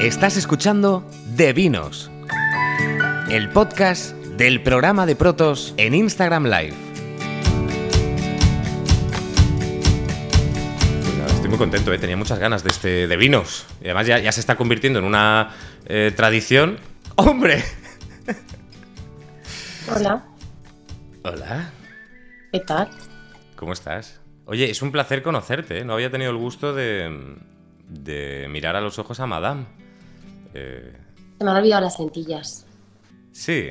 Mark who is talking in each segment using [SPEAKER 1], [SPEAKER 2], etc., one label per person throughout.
[SPEAKER 1] Estás escuchando De Vinos, el podcast del programa de Protos en Instagram Live. Pues estoy muy contento, ¿eh? tenía muchas ganas de este de vinos. Y además ya, se está convirtiendo en una eh, tradición. ¡Hombre!
[SPEAKER 2] Hola.
[SPEAKER 1] Hola.
[SPEAKER 2] ¿Qué tal?
[SPEAKER 1] ¿Cómo estás? Oye, es un placer conocerte, ¿eh? No había tenido el gusto de, de mirar a los ojos a Madame.
[SPEAKER 2] Eh, se me han olvidado las lentillas.
[SPEAKER 1] Sí.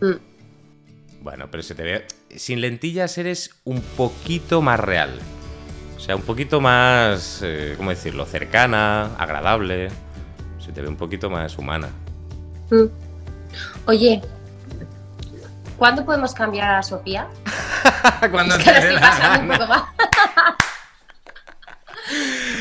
[SPEAKER 1] Mm. Bueno, pero se te ve. Sin lentillas eres un poquito más real. O sea, un poquito más. Eh, ¿Cómo decirlo? Cercana, agradable. Se te ve un poquito más humana.
[SPEAKER 2] Mm. Oye, ¿cuándo podemos cambiar a Sofía?
[SPEAKER 1] Cuando te dé la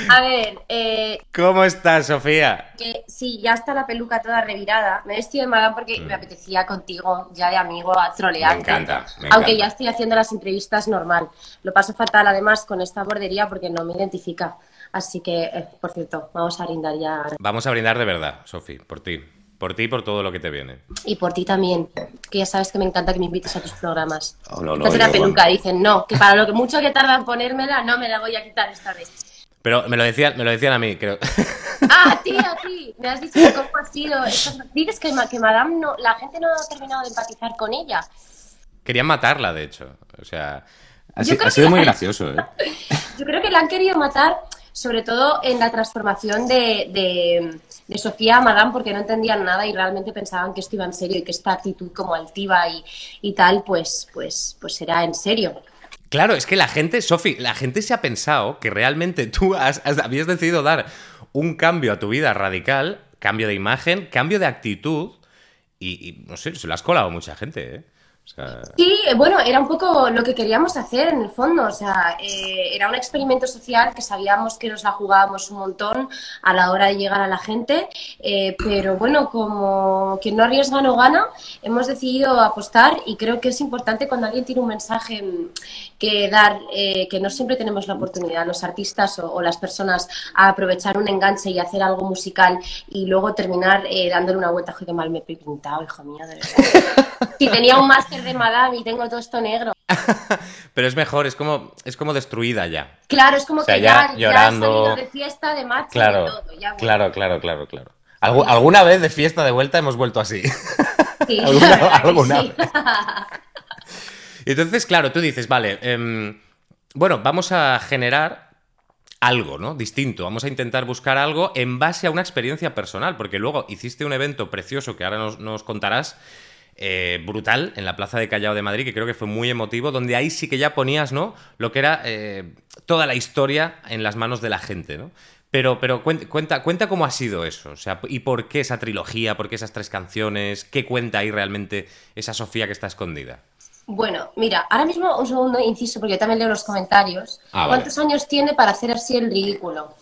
[SPEAKER 2] A ver, eh,
[SPEAKER 1] ¿Cómo estás, Sofía?
[SPEAKER 2] sí, ya está la peluca toda revirada. Me he vestido de madame porque me mm. apetecía contigo, ya de amigo, a trolear.
[SPEAKER 1] Me encanta.
[SPEAKER 2] aunque ya estoy haciendo las entrevistas normal. Lo paso fatal, además, con esta bordería porque no me identifica. Así que, eh, por cierto, vamos a brindar ya.
[SPEAKER 1] Vamos a brindar de verdad, Sofía, por ti. Por ti y por todo lo que te viene.
[SPEAKER 2] Y por ti también, que ya sabes que me encanta que me invites a tus programas. Oh, no, no, la peluca, dicen, no, que para lo que mucho que tarda en ponérmela, no me la voy a quitar esta vez.
[SPEAKER 1] Pero me lo decían, me lo decían a mí, creo.
[SPEAKER 2] Ah, a ti, a ti. Me has dicho cómo ha sido. Dices que, que Madame no, la gente no ha terminado de empatizar con ella.
[SPEAKER 1] Querían matarla, de hecho. O sea, ha, sido muy gracioso, ¿eh?
[SPEAKER 2] Yo creo que la han querido matar, sobre todo en la transformación de, de, Sofía a Madame, porque no entendían nada y realmente pensaban que esto iba en serio y que esta actitud como altiva y, y tal, pues, pues, pues era en serio.
[SPEAKER 1] Claro, es que la gente, Sofi, la gente se ha pensado que realmente tú habías decidido dar un cambio a tu vida radical, cambio de imagen, cambio de actitud, y, y no sé, se lo has colado mucha gente, ¿eh?
[SPEAKER 2] Sí, bueno, era un poco lo que queríamos hacer en el fondo, o sea, eh, era un experimento social que sabíamos que nos la jugábamos un montón a la hora de llegar a la gente, eh, pero bueno, como quien no arriesga no gana, hemos decidido apostar y creo que es importante cuando alguien tiene un mensaje mm, que dar, eh, que no siempre tenemos la oportunidad, los artistas o, las personas, a aprovechar un enganche y hacer algo musical y luego terminar dándole una vuelta, que mal me he pintado, hijo mío, de verdad. si tenía un máster de madame y tengo todo esto negro.
[SPEAKER 1] Pero es mejor, es como, es como destruida ya.
[SPEAKER 2] Claro, es como que ya, llorando. de fiesta, de marcha,
[SPEAKER 1] claro,
[SPEAKER 2] de todo. Ya,
[SPEAKER 1] Claro, claro, claro, claro. ¿Alguna vez de fiesta de vuelta hemos vuelto así?
[SPEAKER 2] Sí,
[SPEAKER 1] ¿Alguna, vez? Entonces, claro, tú dices, vale, em, bueno, vamos a generar algo, ¿no? Distinto. Vamos a intentar buscar algo en base a una experiencia personal, porque luego hiciste un evento precioso que ahora nos, nos contarás, eh, brutal en la Plaza de Callao de Madrid, que creo que fue muy emotivo, donde ahí sí que ya ponías, ¿no? Lo que era eh, toda la historia en las manos de la gente, ¿no? Pero, pero cuenta, cuenta cómo ha sido eso, o sea, y por qué esa trilogía, por qué esas tres canciones, qué cuenta ahí realmente esa Sofía que está escondida.
[SPEAKER 2] Bueno, mira, ahora mismo un segundo inciso, porque yo también leo los comentarios. Ah, ¿Cuántos años tiene para hacer así el ridículo?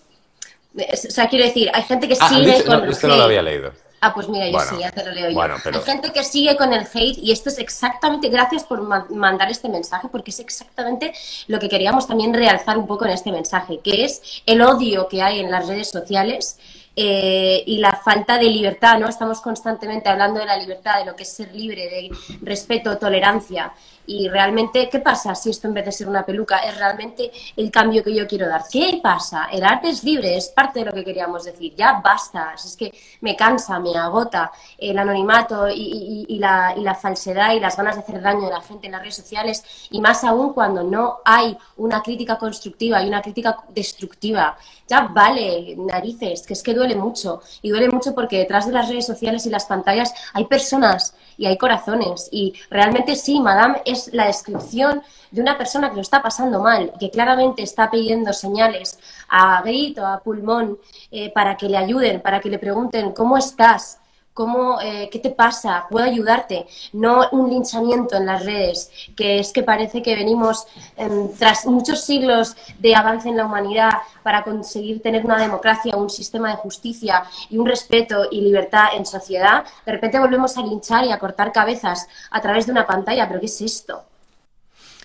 [SPEAKER 2] O sea, quiero decir, hay gente que ah, sigue con...
[SPEAKER 1] esto no lo había leído.
[SPEAKER 2] Ah, pues mira, yo sí, ya te lo leo yo. Hay gente que sigue con el hate y esto es exactamente, gracias por mandar este mensaje, porque es exactamente lo que queríamos también realzar un poco en este mensaje, que es el odio que hay en las redes sociales eh, y la falta de libertad, ¿no? Estamos constantemente hablando de la libertad, de lo que es ser libre, de respeto, tolerancia. Y realmente, ¿qué pasa si esto en vez de ser una peluca es realmente el cambio que yo quiero dar? ¿Qué pasa? El arte es libre, es parte de lo que queríamos decir. Ya basta, es que me cansa, me agota el anonimato y, la, y la falsedad y las ganas de hacer daño a la gente en las redes sociales y más aún cuando no hay una crítica constructiva y una crítica destructiva. Ya vale, narices, que es que duele mucho. Y duele mucho porque detrás de las redes sociales y las pantallas hay personas y hay corazones. Y realmente sí, Madame es la descripción de una persona que lo está pasando mal, que claramente está pidiendo señales a grito, a pulmón, eh, para que le ayuden, para que le pregunten cómo estás, cómo, eh, qué te pasa, puedo ayudarte, no un linchamiento en las redes, que es que parece que venimos em, tras muchos siglos de avance en la humanidad para conseguir tener una democracia, un sistema de justicia y un respeto y libertad en sociedad, de repente volvemos a linchar y a cortar cabezas a través de una pantalla, pero ¿qué es esto?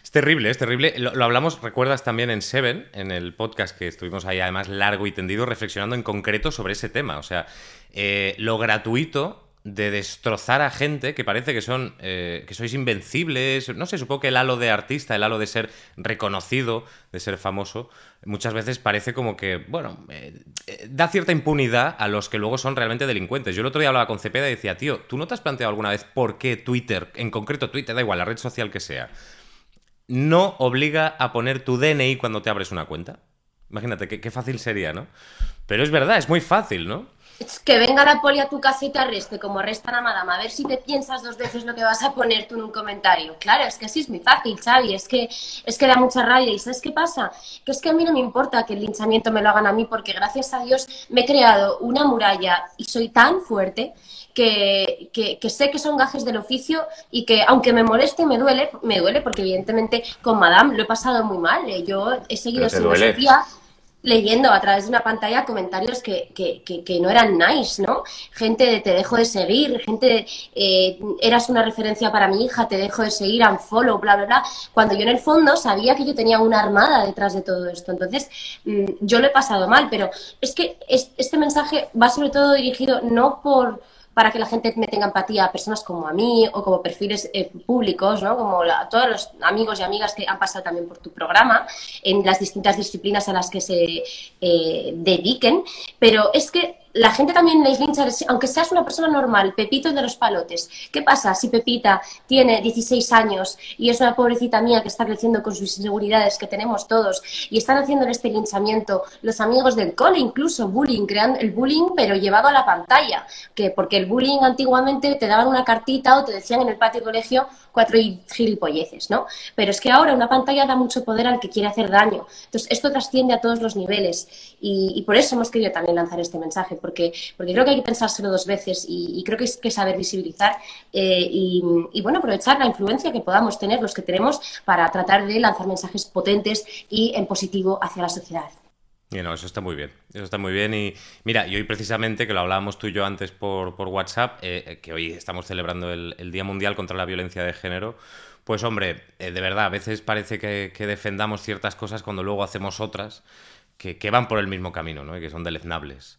[SPEAKER 1] Es terrible, es terrible. Lo, hablamos, recuerdas también en Seven, en el podcast que estuvimos ahí además largo y tendido reflexionando en concreto sobre ese tema. O sea, eh, lo gratuito de destrozar a gente que parece que son eh, que sois invencibles. No sé supongo que el halo de artista el halo de ser reconocido de ser famoso muchas veces parece como que bueno eh, da cierta impunidad a los que luego son realmente delincuentes. Yo el otro día hablaba con Cepeda y decía tío tú no te has planteado alguna vez por qué Twitter en concreto Twitter da igual la red social que sea no obliga a poner tu DNI cuando te abres una cuenta imagínate qué fácil sería no pero es verdad es muy fácil no
[SPEAKER 2] es que venga la poli a tu casa y te arreste, como arrestan a madama, a ver si te piensas dos veces lo que vas a poner tú en un comentario. Claro, es que así es muy fácil, Xavi, es que, es que da mucha rabia. ¿Y sabes qué pasa? Que es que a mí no me importa que el linchamiento me lo hagan a mí, porque gracias a Dios me he creado una muralla y soy tan fuerte que, que, sé que son gajes del oficio y que aunque me moleste me duele, me duele porque evidentemente con Madame lo he pasado muy mal. ¿eh? Yo he seguido su filosofía leyendo a través de una pantalla comentarios que, que, que, no eran nice, ¿no? Gente de te dejo de seguir, gente de eh, eras una referencia para mi hija, te dejo de seguir, unfollow, bla, bla, bla. Cuando yo en el fondo sabía que yo tenía una armada detrás de todo esto. Entonces, mm, yo lo he pasado mal, pero es que este mensaje va sobre todo dirigido no por para que la gente me tenga empatía a personas como a mí o como perfiles eh, públicos, ¿no? como a todos los amigos y amigas que han pasado también por tu programa en las distintas disciplinas a las que se eh, dediquen. Pero es que la gente también les lincha, aunque seas una persona normal, Pepito de los palotes. ¿Qué pasa si Pepita tiene 16 años y es una pobrecita mía que está creciendo con sus inseguridades que tenemos todos y están haciendo este linchamiento los amigos del cole, incluso bullying, creando el bullying pero llevado a la pantalla? que Porque el bullying antiguamente te daban una cartita o te decían en el patio colegio cuatro gilipolleces, ¿no? Pero es que ahora una pantalla da mucho poder al que quiere hacer daño. Entonces, esto trasciende a todos los niveles y, por eso hemos querido también lanzar este mensaje, porque, porque creo que hay que pensárselo dos veces y, creo que hay que saber visibilizar eh, y, bueno, aprovechar la influencia que podamos tener, los que tenemos, para tratar de lanzar mensajes potentes y en positivo hacia la sociedad.
[SPEAKER 1] Y eso está muy bien. Eso está muy bien. Y mira, y hoy precisamente, que lo hablábamos tú y yo antes por, WhatsApp, eh, eh, que hoy estamos celebrando el, Día Mundial contra la Violencia de Género, pues hombre, de verdad, a veces parece que, defendamos ciertas cosas cuando luego hacemos otras que, van por el mismo camino, ¿no? Y que son deleznables.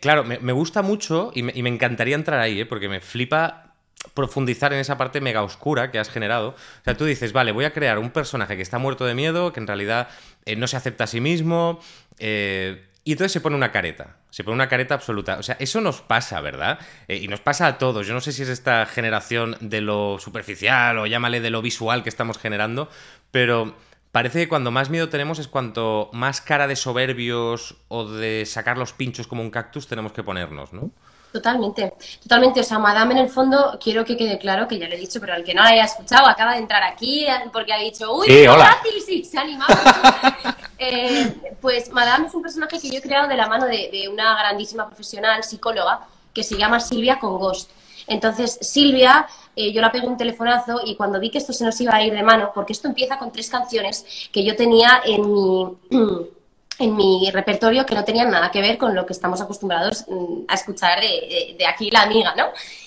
[SPEAKER 1] Claro, me, gusta mucho y me, encantaría entrar ahí, porque me flipa profundizar en esa parte mega oscura que has generado. O sea, tú dices, vale, voy a crear un personaje que está muerto de miedo, que en realidad eh, no se acepta a sí mismo, eh, y entonces se pone una careta, se pone una careta absoluta. O sea, eso nos pasa, ¿verdad? Eh, y nos pasa a todos. Yo no sé si es esta generación de lo superficial o llámale de lo visual que estamos generando, pero parece que cuando más miedo tenemos es cuanto más cara de soberbios o de sacar los pinchos como un cactus tenemos que ponernos, ¿no?
[SPEAKER 2] Totalmente, totalmente. O sea, Madame en el fondo, quiero que quede claro que ya lo he dicho, pero al que no lo haya escuchado, acaba de entrar aquí porque ha dicho, uy,
[SPEAKER 1] sí, hola.
[SPEAKER 2] sí, se ha animado. Eh, pues Madame es un personaje que yo he creado de la mano de, una grandísima profesional psicóloga que se llama Silvia Congost. Entonces, Silvia, eh, yo la pego un telefonazo y cuando vi que esto se nos iba a ir de mano, porque esto empieza con tres canciones que yo tenía en mi en mi repertorio que no tenían nada que ver con lo que estamos acostumbrados mm, a escuchar de, aquí la amiga, ¿no?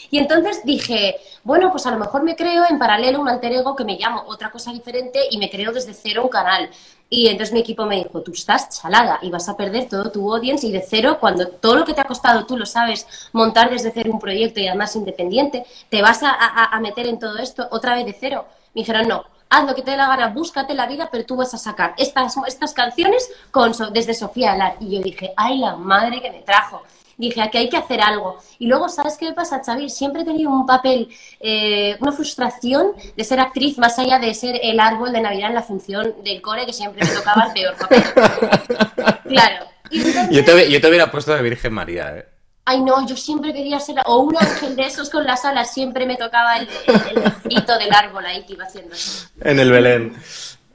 [SPEAKER 2] Y entonces dije, bueno, pues a lo mejor me creo en paralelo un alter ego que me llamo otra cosa diferente y me creo desde cero un canal. Y entonces mi equipo me dijo, tú estás chalada y vas a perder todo tu audience y de cero, cuando todo lo que te ha costado tú lo sabes montar desde cero un proyecto y además independiente, te vas a, meter en todo esto otra vez de cero. Me dijeron, no, haz lo que te dé la gana, búscate la vida, pero tú vas a sacar estas, estas canciones con, desde Sofía Alar. Y yo dije, ay, la madre que me trajo. Dije, aquí hay que hacer algo. Y luego, ¿sabes qué me pasa, Xavi? Siempre he tenido un papel, eh, una frustración de ser actriz, más allá de ser el árbol de Navidad en la función del core, que siempre me tocaba el peor papel. claro.
[SPEAKER 1] yo, te, yo te hubiera puesto de Virgen María, ¿eh?
[SPEAKER 2] ay no, yo siempre quería ser, o un ángel de esos con las alas, siempre me tocaba el, el, del árbol ahí que iba haciendo
[SPEAKER 1] En el Belén.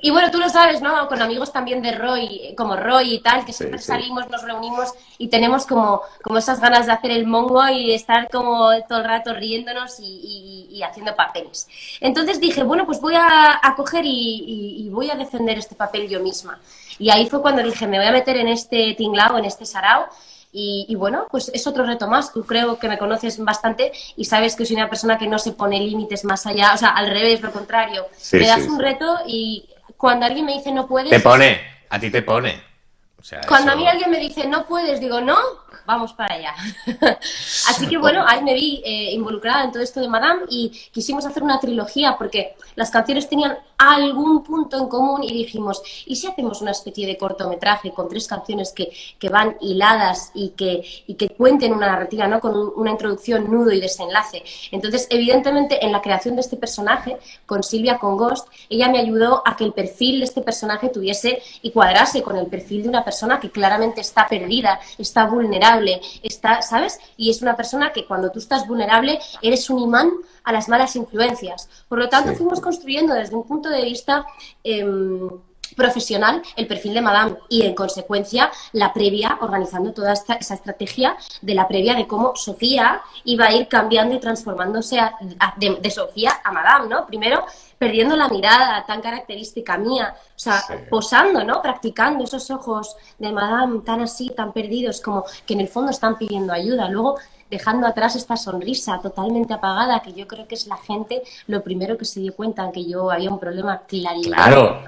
[SPEAKER 2] Y bueno, tú lo sabes, ¿no? Con amigos también de Roy, como Roy y tal, que siempre salimos, nos reunimos y tenemos como, como esas ganas de hacer el mongo y estar como todo el rato riéndonos y, y, haciendo papeles. Entonces dije, bueno, pues voy a, a coger y, y, voy a defender este papel yo misma. Y ahí fue cuando dije, me voy a meter en este tinglao, en este sarao, Y, bueno, pues es otro reto más. Tú creo que me conoces bastante y sabes que soy una persona que no se pone límites más allá, o sea, al revés, lo contrario. me das un reto y cuando alguien me dice no puedes...
[SPEAKER 1] Te pone, a ti te pone.
[SPEAKER 2] cuando a mí alguien me dice no puedes, digo no, vamos para allá. Así que bueno, ahí me vi eh, involucrada en todo esto de Madame y quisimos hacer una trilogía porque las canciones tenían algún punto en común y dijimos, ¿y si hacemos una especie de cortometraje con tres canciones que, que van hiladas y que, y que cuenten una narrativa, ¿no? Con una introducción, nudo y desenlace. Entonces, evidentemente, en la creación de este personaje, con Silvia, con Ghost, ella me ayudó a que el perfil de este personaje tuviese y cuadrase con el perfil de una persona que claramente está perdida, está vulnerable, está, ¿sabes? Y es una persona que cuando tú estás vulnerable eres un imán a las malas influencias. Por lo tanto, fuimos construyendo desde un punto de vista em, profesional el perfil de Madame y en consecuencia la previa, organizando toda esta, esa estrategia de la previa de cómo Sofía iba a ir cambiando y transformándose de, Sofía a Madame, ¿no? Primero perdiendo la mirada tan característica mía, o sea, posando, ¿no? Practicando esos ojos de Madame tan así, tan perdidos, como que en el fondo están pidiendo ayuda. Luego dejando atrás esta sonrisa totalmente apagada, que yo creo que es la gente lo primero que se dio cuenta que yo había un problema clarísimo.
[SPEAKER 1] Claro.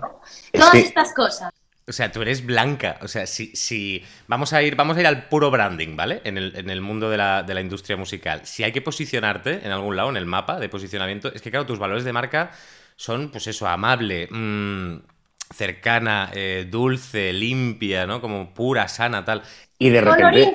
[SPEAKER 2] Todas estas cosas.
[SPEAKER 1] O sea, tú eres blanca. O sea, si, si vamos a ir, vamos a ir al puro branding, ¿vale? En el, en el mundo de la, de la, industria musical. Si hay que posicionarte en algún lado, en el mapa de posicionamiento, es que claro, tus valores de marca son, pues eso, amable, mmm, cercana, eh, dulce, limpia, ¿no? Como pura, sana, tal.
[SPEAKER 2] Y de repente.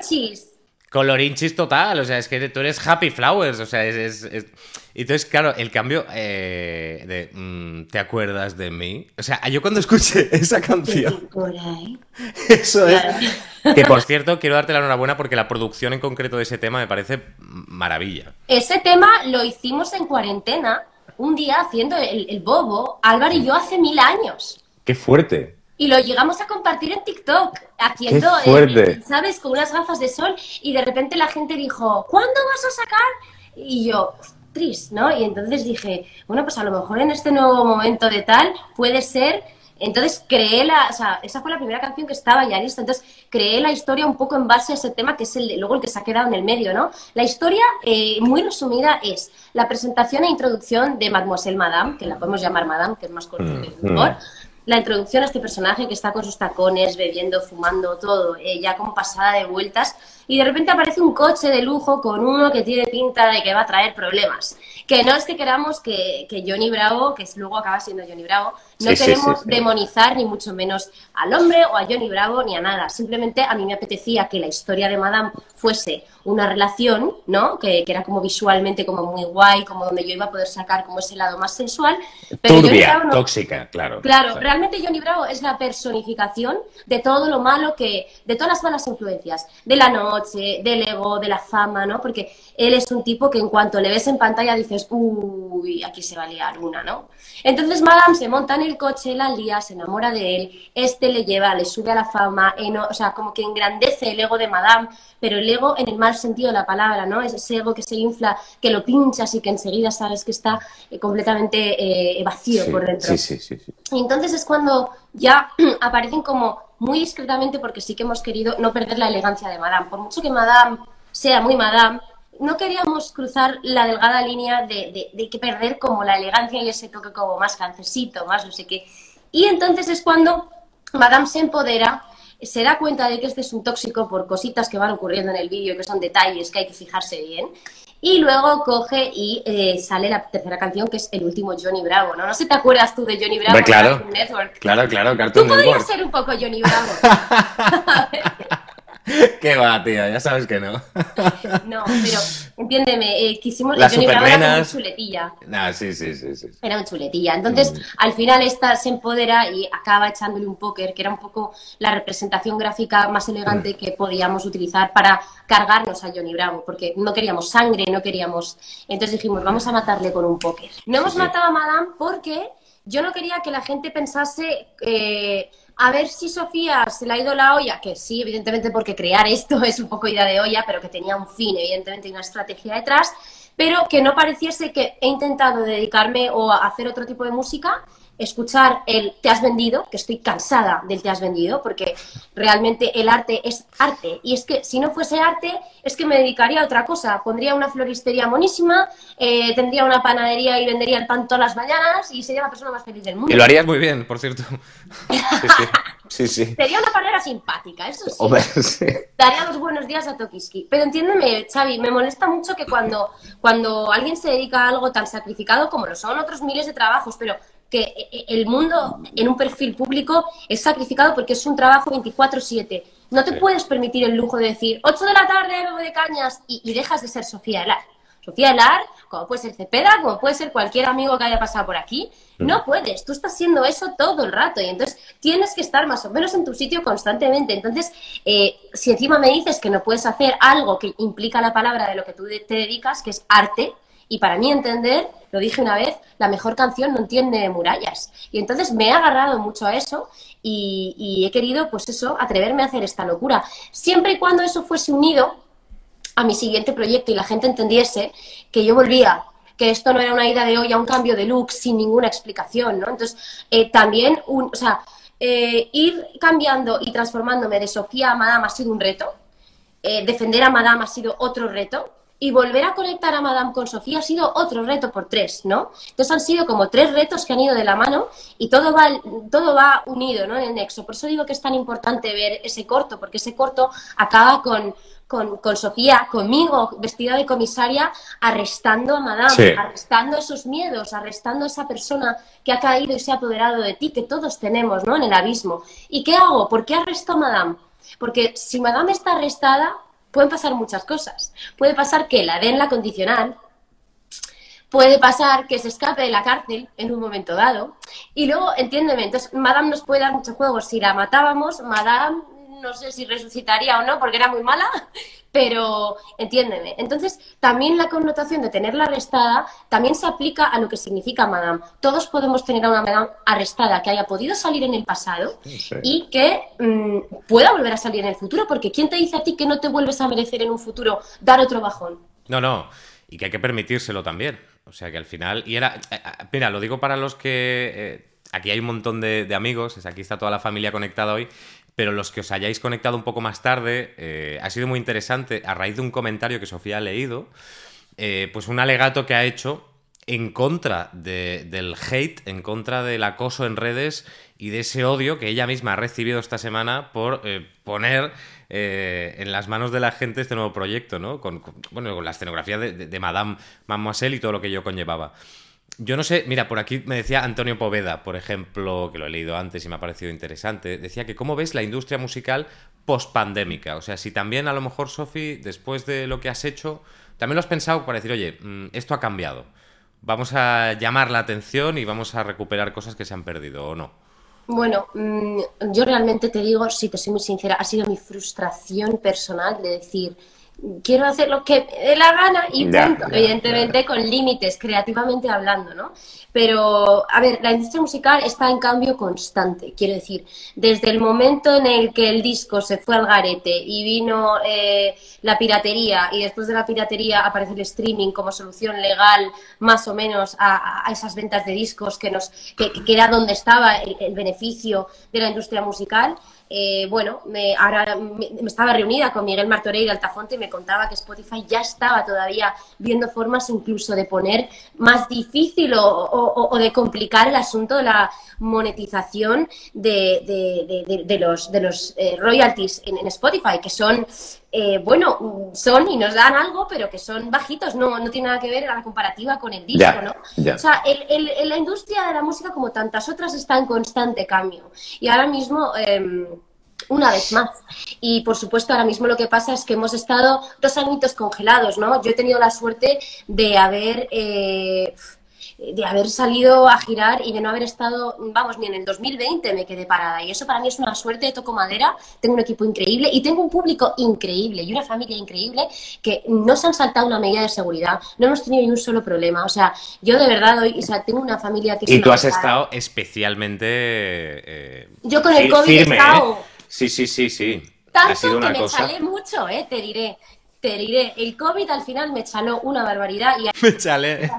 [SPEAKER 1] Colorinchis total, o sea, es que tú eres Happy Flowers, o sea, es... es, Entonces, claro, el cambio eh, de mm, ¿Te acuerdas de mí? O sea, yo cuando escuché esa canción... Eso es... Que por cierto, quiero darte la enhorabuena porque la producción en concreto de ese tema me parece maravilla.
[SPEAKER 2] Ese tema lo hicimos en cuarentena, un día haciendo el, el bobo, Álvaro y yo hace mil años.
[SPEAKER 1] ¡Qué fuerte!
[SPEAKER 2] Y lo llegamos a compartir en TikTok, haciendo, ¿sabes? Con unas gafas de sol. Y de repente la gente dijo, ¿cuándo vas a sacar? Y yo, tris, ¿no? Y entonces dije, bueno, pues a lo mejor en este nuevo momento de tal puede ser. Entonces creé la, o sea, esa fue la primera canción que estaba ya lista. Entonces creé la historia un poco en base a ese tema que es el, luego el que se ha quedado en el medio, ¿no? La historia, eh, muy resumida, es la presentación e introducción de Mademoiselle Madame, que la podemos llamar Madame, que es más corto que mejor la introducción a este personaje que está con sus tacones, bebiendo, fumando, todo, eh, ya como pasada de vueltas, y de repente aparece un coche de lujo con uno que tiene pinta de que va a traer problemas. Que no es que queramos que, que Johnny Bravo, que luego acaba siendo Johnny Bravo, no queremos demonizar ni mucho menos al hombre o a Johnny Bravo ni a nada. Simplemente a mí me apetecía que la historia de Madame fuese una relación, ¿no? Que, que, era como visualmente como muy guay, como donde yo iba a poder sacar como ese lado más sensual.
[SPEAKER 1] Pero Turbia, tóxica, claro,
[SPEAKER 2] claro. realmente Johnny Bravo es la personificación de todo lo malo que, de todas las malas influencias, de la del ego, de la fama, ¿no? Porque él es un tipo que en cuanto le ves en pantalla dices, uy, aquí se va a liar una, ¿no? Entonces Madame se monta en el coche, la lía, se enamora de él, este le lleva, le sube a la fama, o sea, como que engrandece el ego de Madame, pero el ego en el mal sentido de la palabra, ¿no? Es ese ego que se infla, que lo pinchas y que enseguida sabes que está eh, completamente eh, vacío por dentro.
[SPEAKER 1] Sí, sí, sí,
[SPEAKER 2] Y entonces es cuando ya aparecen como muy discretamente, porque sí que hemos querido no perder la elegancia de Madame. Por mucho que Madame sea muy Madame, no queríamos cruzar la delgada línea de, de, que perder como la elegancia y ese toque como más francesito, más no sé qué. Y entonces es cuando Madame se empodera, se da cuenta de que este es un tóxico por cositas que van ocurriendo en el vídeo, que son detalles que hay que fijarse bien. Y luego coge y eh, sale la tercera canción, que es el último Johnny Bravo, ¿no? No sé si te acuerdas tú de Johnny Bravo.
[SPEAKER 1] claro, Network. claro, claro,
[SPEAKER 2] Cartoon Tú podrías ser un poco Johnny Bravo.
[SPEAKER 1] ¿Qué va, tía? Ya sabes que no.
[SPEAKER 2] no, pero entiéndeme, eh, quisimos...
[SPEAKER 1] Las Johnny Bravo
[SPEAKER 2] era chuletilla.
[SPEAKER 1] Ah, sí, sí, sí, sí.
[SPEAKER 2] Era un chuletilla. Entonces, mm. al final esta se empodera y acaba echándole un póker, que era un poco la representación gráfica más elegante mm. que podíamos utilizar para cargarnos a Johnny Bravo, porque no queríamos sangre, no queríamos... Entonces dijimos, vamos a matarle con un póker. No hemos matado a Madame porque yo no quería que la gente pensase... Eh, a ver si Sofía se le ha ido la olla, que sí, evidentemente porque crear esto es un poco idea de olla, pero que tenía un fin, evidentemente, y una estrategia detrás, pero que no pareciese que he intentado dedicarme o hacer otro tipo de música escuchar el te has vendido, que estoy cansada del te has vendido, porque realmente el arte es arte. Y es que si no fuese arte, es que me dedicaría a otra cosa. Pondría una floristería monísima, eh, tendría una panadería y vendería el pan todas las mañanas y sería la persona más feliz del mundo.
[SPEAKER 1] Y lo harías muy bien, por cierto.
[SPEAKER 2] Sí, sí. Sería una panera simpática, eso sí. Daría los buenos días a Tokiski. Pero entiéndeme, Xavi, me molesta mucho que cuando, cuando alguien se dedica a algo tan sacrificado como lo son otros miles de trabajos, pero que eh, eh, el mundo en un perfil público es sacrificado porque es un trabajo 24/7. No te puedes permitir el lujo de decir 8 de la tarde, bebo de cañas y, dejas de ser Sofía Elar. Sofía Elar, como puede ser Cepeda, como puede ser cualquier amigo que haya pasado por aquí, mm. no puedes. Tú estás haciendo eso todo el rato y entonces tienes que estar más o menos en tu sitio constantemente. Entonces, eh, si encima me dices que no puedes hacer algo que implica la palabra de lo que tú te dedicas, que es arte, y para mí entender, lo dije una vez, la mejor canción no entiende murallas. Y entonces me he agarrado mucho a eso y, he querido, pues eso, atreverme a hacer esta locura. Siempre y cuando eso fuese unido a mi siguiente proyecto y la gente entendiese que yo volvía, que esto no era una ida de hoy a un cambio de look sin ninguna explicación, ¿no? Entonces, eh, también, un, o sea, eh, ir cambiando y transformándome de Sofía a Madame ha sido un reto, eh, defender a Madame ha sido otro reto, y volver a conectar a Madame con Sofía ha sido otro reto por tres, ¿no? Entonces han sido como tres retos que han ido de la mano y todo va, todo va unido, ¿no? En el nexo. Por eso digo que es tan importante ver ese corto, porque ese corto acaba con, con, Sofía, conmigo, vestida de comisaria, arrestando a Madame, arrestando esos miedos, arrestando a esa persona que ha caído y se ha apoderado de ti, que todos tenemos, ¿no? En el abismo. ¿Y qué hago? ¿Por qué arresto a Madame? Porque si Madame está arrestada, pueden pasar muchas cosas. Puede pasar que la den la condicional, puede pasar que se escape de la cárcel en un momento dado. Y luego, entiéndeme, entonces Madame nos puede dar muchos juegos. Si la matábamos, Madame no sé si resucitaría o no, porque era muy mala, pero entiéndeme. Entonces, también la connotación de tenerla arrestada también se aplica a lo que significa Madame. Todos podemos tener a una Madame arrestada que haya podido salir en el pasado y que mm, pueda volver a salir en el futuro, porque ¿quién te dice a ti que no te vuelves a merecer en un futuro dar otro bajón?
[SPEAKER 1] No, no, y que hay que permitírselo también. O sea que al final, y era, eh, eh, mira, lo digo para los que... Eh, aquí hay un montón de, de, amigos, aquí está toda la familia conectada hoy, pero los que os hayáis conectado un poco más tarde, eh, ha sido muy interesante, a raíz de un comentario que Sofía ha leído, eh, pues un alegato que ha hecho en contra del hate, en contra del acoso en redes y de ese odio que ella misma ha recibido esta semana por eh, poner en las manos de la gente este nuevo proyecto, ¿no? Con, bueno, con la escenografía de, de, Madame Mademoiselle y todo lo que yo conllevaba. Yo no sé, mira, por aquí me decía Antonio Poveda, por ejemplo, que lo he leído antes y me ha parecido interesante, decía que cómo ves la industria musical post-pandémica. O sea, si también a lo mejor, Sofi, después de lo que has hecho, también lo has pensado para decir, oye, mm, esto ha cambiado. Vamos a llamar la atención y vamos a recuperar cosas que se han perdido, ¿o no?
[SPEAKER 2] Bueno, mm, yo realmente te digo, si te soy muy sincera, ha sido mi frustración personal de decir, quiero hacer lo que me dé la gana y punto, evidentemente con límites, creativamente hablando, ¿no? Pero, a ver, la industria musical está en cambio constante, quiero decir, desde el momento en el que el disco se fue al garete y vino eh, la piratería y después de la piratería aparece el streaming como solución legal más o menos a, esas ventas de discos que, nos, que, era donde estaba el beneficio de la industria musical, eh, bueno, me, ahora me, estaba reunida con Miguel Martorell Altafonte y me contaba que Spotify ya estaba todavía viendo formas incluso de poner más difícil o, de complicar el asunto de la monetización de, los, de los eh, royalties en, Spotify, que son, eh, bueno, son y nos dan algo, pero que son bajitos, no, no tiene nada que ver a la comparativa con el disco, ¿no? O sea, la industria de la música, como tantas otras, está en constante cambio. Y ahora mismo... Em, una vez más. Y por supuesto, ahora mismo lo que pasa es que hemos estado dos añitos congelados, ¿no? Yo he tenido la suerte de haber. Eh, de haber salido a girar y de no haber estado, vamos, ni en el 2020 me quedé parada. Y eso para mí es una suerte, toco madera, tengo un equipo increíble y tengo un público increíble y una familia increíble que no se han saltado una medida de seguridad, no hemos tenido ni un solo problema. O sea, yo de verdad hoy, o sea, tengo una familia que...
[SPEAKER 1] Y tú has estado especialmente... Eh,
[SPEAKER 2] yo con el COVID he estado...
[SPEAKER 1] Sí, sí, sí, sí.
[SPEAKER 2] Tanto que me salé mucho, eh, te diré. te diré, el COVID al final me chaló una barbaridad. Y...
[SPEAKER 1] Me chalé.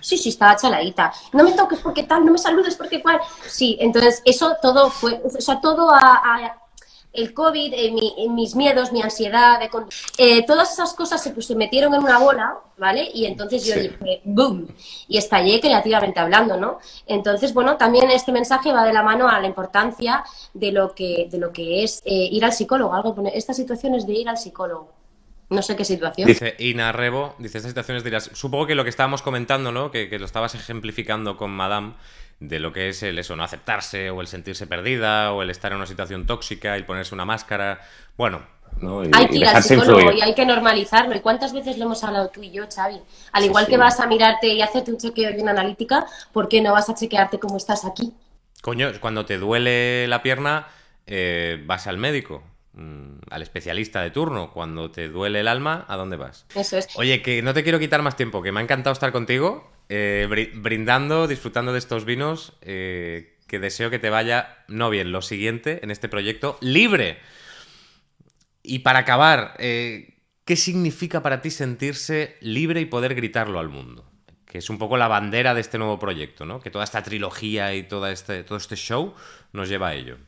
[SPEAKER 2] Sí, sí, estaba chaladita. No me toques porque tal, no me saludes porque cual. Sí, entonces eso todo fue, o sea, todo a, el COVID, eh, mis miedos, mi ansiedad, eh, todas esas cosas se, pues, se, metieron en una bola, ¿vale? Y entonces yo dije, ¡boom! Y estallé creativamente hablando, ¿no? Entonces, bueno, también este mensaje va de la mano a la importancia de lo que, de lo que es eh, ir al psicólogo. Algo pone, estas situaciones de ir al psicólogo. No sé qué situación.
[SPEAKER 1] Dice Ina Rebo, dice, estas situaciones dirás, supongo que lo que estábamos comentando, ¿no? Que, que lo estabas ejemplificando con Madame, de lo que es el eso, no aceptarse o el sentirse perdida o el estar en una situación tóxica y ponerse una máscara. Bueno,
[SPEAKER 2] hay que ir al psicólogo y hay que normalizarlo. ¿Y cuántas veces lo hemos hablado tú y yo, Xavi? Al igual que vas a mirarte y hacerte un chequeo y una analítica, ¿por qué no vas a chequearte cómo estás aquí?
[SPEAKER 1] Coño, cuando te duele la pierna, eh, vas al médico. Mm, al especialista de turno. Cuando te duele el alma, ¿a dónde vas?
[SPEAKER 2] Eso es.
[SPEAKER 1] Oye, que no te quiero quitar más tiempo, que me ha encantado estar contigo, eh, brindando, disfrutando de estos vinos, eh, que deseo que te vaya, no bien, lo siguiente en este proyecto, libre. Y para acabar, eh, ¿qué significa para ti sentirse libre y poder gritarlo al mundo? Que es un poco la bandera de este nuevo proyecto, ¿no? Que toda esta trilogía y todo este, todo este show nos lleva a ello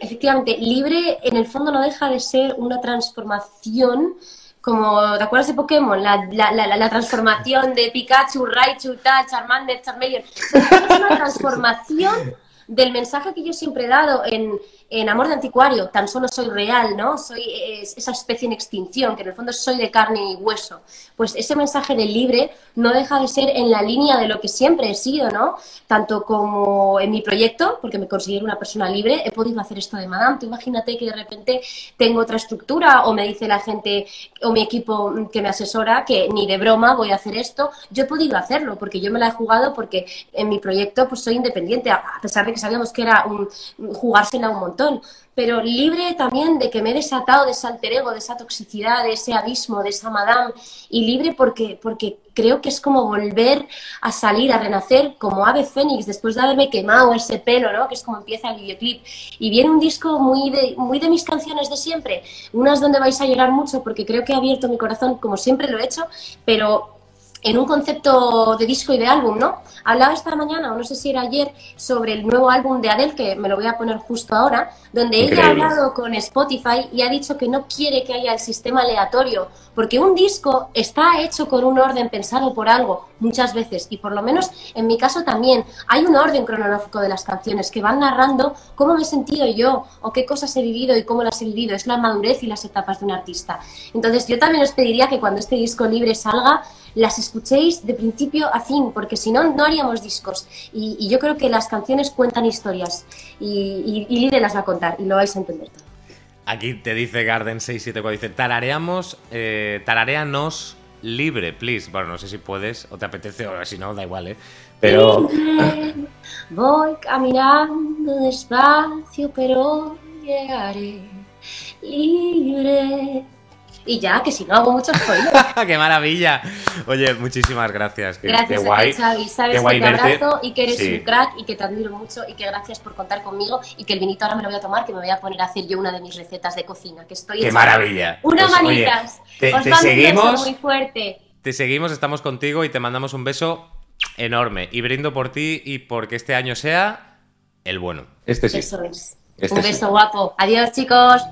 [SPEAKER 2] efectivamente, libre en el fondo no deja de ser una transformación como, ¿te acuerdas de Pokémon? La, la, la, la transformación de Pikachu, Raichu, tal, Charmander, Charmeleon. Es una transformación del mensaje que yo siempre he dado en, en Amor de Anticuario, tan solo soy real, ¿no? Soy esa especie en extinción, que en el fondo soy de carne y hueso. Pues ese mensaje de libre no deja de ser en la línea de lo que siempre he sido, ¿no? Tanto como en mi proyecto, porque me considero una persona libre, he podido hacer esto de Madame. Imagínate que de repente tengo otra estructura o me dice la gente o mi equipo que me asesora que ni de broma voy a hacer esto. Yo he podido hacerlo porque yo me la he jugado porque en mi proyecto pues soy independiente, a pesar de que sabíamos que era un, jugársela un montón pero libre también de que me he desatado de ese alter ego, de esa toxicidad, de ese abismo, de esa madame, y libre porque, porque creo que es como volver a salir, a renacer como ave fénix después de haberme quemado ese pelo, ¿no? Que es como empieza el videoclip. Y viene un disco muy de, muy de mis canciones de siempre, unas donde vais a llorar mucho porque creo que he abierto mi corazón como siempre lo he hecho, pero en un concepto de disco y de álbum, ¿no? Hablaba esta mañana, o no sé si era ayer, sobre el nuevo álbum de Adele, que me lo voy a poner justo ahora, donde ella ha hablado con Spotify y ha dicho que no quiere que haya el sistema aleatorio, porque un disco está hecho con un orden pensado por algo, muchas veces, y por lo menos en mi caso también, hay un orden cronológico de las canciones que van narrando cómo me he sentido yo, o qué cosas he vivido y cómo las he vivido, es la madurez y las etapas de un artista. Entonces yo también os pediría que cuando este disco libre salga, las escuchéis de principio a fin, porque si no, no haríamos discos. Y, yo creo que las canciones cuentan historias y, y, las va a contar y lo vais a entender todo.
[SPEAKER 1] Aquí te dice Garden674, dice, tarareamos, eh, tarareanos libre, please. Bueno, no sé si puedes o te apetece o si no, da igual, ¿eh? Pero...
[SPEAKER 2] voy caminando despacio, pero llegaré libre y ya, que si no hago mucho spoiler.
[SPEAKER 1] ¡Qué maravilla! Oye, muchísimas gracias.
[SPEAKER 2] gracias
[SPEAKER 1] guay.
[SPEAKER 2] Xavi. Sabes que te abrazo y que eres un crack y que te admiro mucho y que gracias por contar conmigo y que el vinito ahora me lo voy a tomar, que me voy a poner a hacer yo una de mis recetas de cocina, que estoy...
[SPEAKER 1] ¡Qué maravilla!
[SPEAKER 2] Una pues, manitas. te, Os seguimos. muy fuerte.
[SPEAKER 1] Te seguimos, estamos contigo y te mandamos un beso enorme. Y brindo por ti y porque este año sea el bueno.
[SPEAKER 2] Este sí. Eso es. Este un beso guapo. Adiós, chicos.